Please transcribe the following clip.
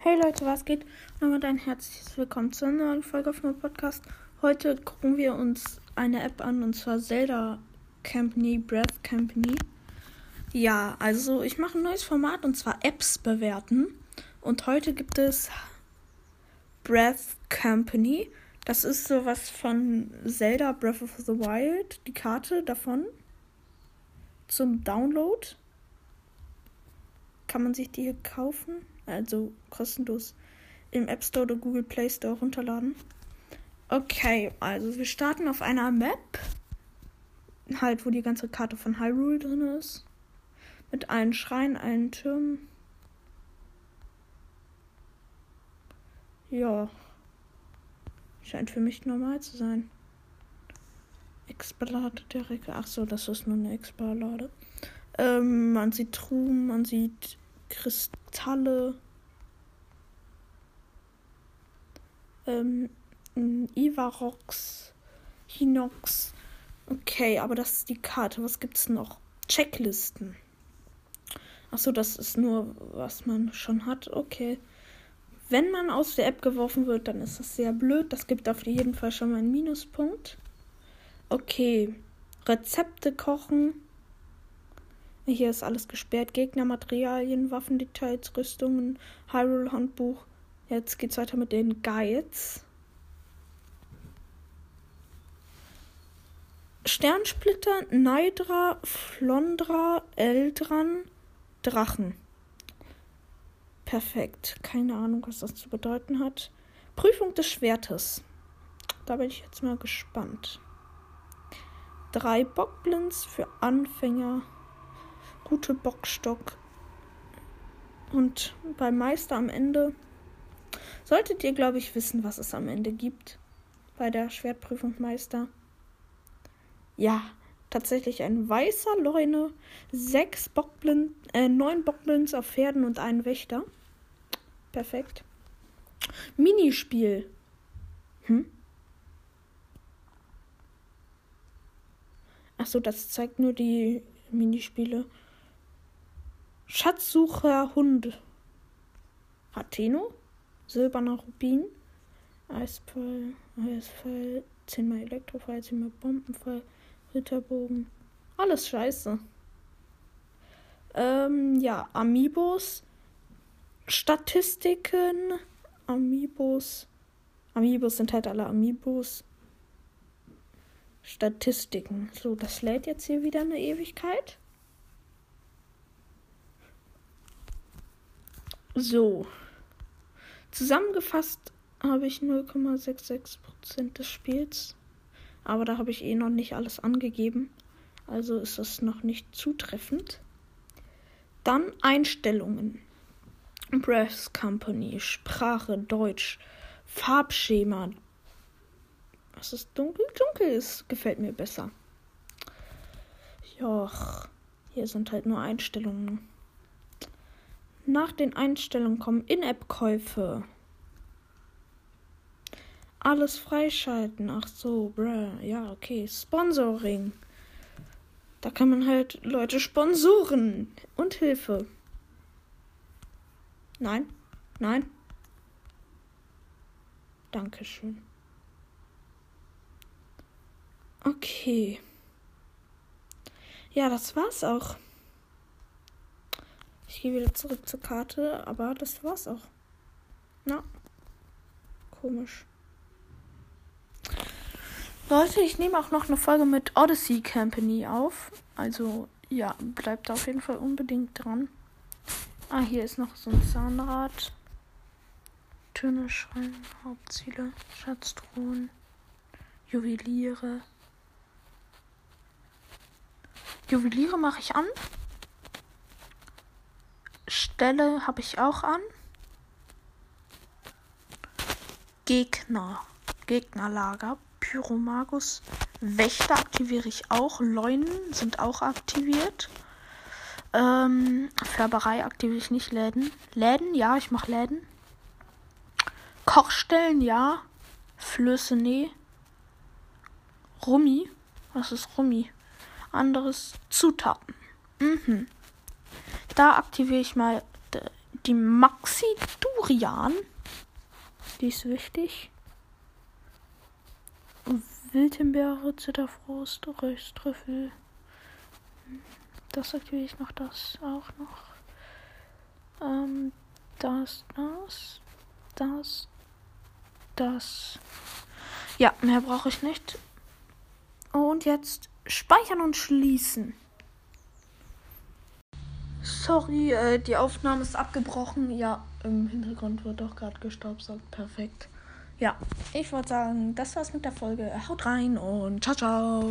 Hey Leute, was geht? Und ein herzliches Willkommen zu einer neuen Folge auf meinem Podcast. Heute gucken wir uns eine App an und zwar Zelda Company, Breath Company. Ja, also ich mache ein neues Format und zwar Apps bewerten. Und heute gibt es Breath Company. Das ist sowas von Zelda Breath of the Wild, die Karte davon zum Download. Kann man sich die hier kaufen? Also kostenlos im App Store oder Google Play Store runterladen. Okay, also wir starten auf einer Map, halt wo die ganze Karte von Hyrule drin ist, mit allen Schreien, allen Türmen. Ja, scheint für mich normal zu sein. Expalade der Recke. Ach so, das ist nur eine Expalade. Ähm, man sieht Truhen, man sieht Kristalle. Ähm, Ivarox, Hinox. Okay, aber das ist die Karte. Was gibt's noch? Checklisten. Achso, das ist nur, was man schon hat. Okay. Wenn man aus der App geworfen wird, dann ist das sehr blöd. Das gibt auf jeden Fall schon mal einen Minuspunkt. Okay. Rezepte kochen. Hier ist alles gesperrt. Gegner, Materialien, Waffendetails, Rüstungen, Hyrule-Handbuch. Jetzt geht's weiter mit den Guides. Sternsplitter, Neidra, Flondra, Eldran, Drachen. Perfekt. Keine Ahnung, was das zu bedeuten hat. Prüfung des Schwertes. Da bin ich jetzt mal gespannt. Drei Bockblinds für Anfänger gute Bockstock. Und beim Meister am Ende solltet ihr, glaube ich, wissen, was es am Ende gibt. Bei der Schwertprüfung Meister. Ja, tatsächlich ein weißer Leune, sechs Bockblind, äh, neun Bockblinds auf Pferden und einen Wächter. Perfekt. Minispiel. Hm? Achso, das zeigt nur die Minispiele. Schatzsucher Hund. Hateno. Silberner Rubin. Eisfall. Eisfall. Zehnmal Elektrofall. Zehnmal Bombenfall. Ritterbogen. Alles scheiße. Ähm, ja, Amiibos. Statistiken. Amiibos. Amiibos sind halt alle Amiibos. Statistiken. So, das lädt jetzt hier wieder eine Ewigkeit. So. Zusammengefasst habe ich 0,66% des Spiels. Aber da habe ich eh noch nicht alles angegeben. Also ist das noch nicht zutreffend. Dann Einstellungen. Breath Company, Sprache, Deutsch, Farbschema. Was ist dunkel? Dunkel ist, gefällt mir besser. Joch. Hier sind halt nur Einstellungen. Nach den Einstellungen kommen In-App-Käufe. Alles freischalten. Ach so, bruh. Ja, okay. Sponsoring. Da kann man halt Leute sponsoren. Und Hilfe. Nein. Nein. Dankeschön. Okay. Ja, das war's auch. Gehe wieder zurück zur Karte, aber das war's auch. Na, komisch. Leute, ich nehme auch noch eine Folge mit Odyssey Company auf. Also, ja, bleibt auf jeden Fall unbedingt dran. Ah, hier ist noch so ein Zahnrad. Töne schreien, Hauptziele, Schatztruhen, Juweliere. Juweliere mache ich an. Stelle habe ich auch an. Gegner. Gegnerlager. Pyromagus. Wächter aktiviere ich auch. Leunen sind auch aktiviert. Ähm, Färberei aktiviere ich nicht. Läden. Läden, ja, ich mache Läden. Kochstellen, ja. Flöße, nee. Rummi. Was ist Rummi? Anderes Zutaten. Mhm. Da aktiviere ich mal die Maxi Durian. Die ist wichtig. Wildhimbeere, Zitterfrost, Röstrüffel. Das aktiviere ich noch, das auch noch. Ähm, das, das, das, das. Ja, mehr brauche ich nicht. Und jetzt speichern und schließen. Sorry, äh, die Aufnahme ist abgebrochen. Ja, im Hintergrund wird doch gerade gestaubsaugt. Perfekt. Ja, ich würde sagen, das war's mit der Folge. Haut rein und ciao, ciao.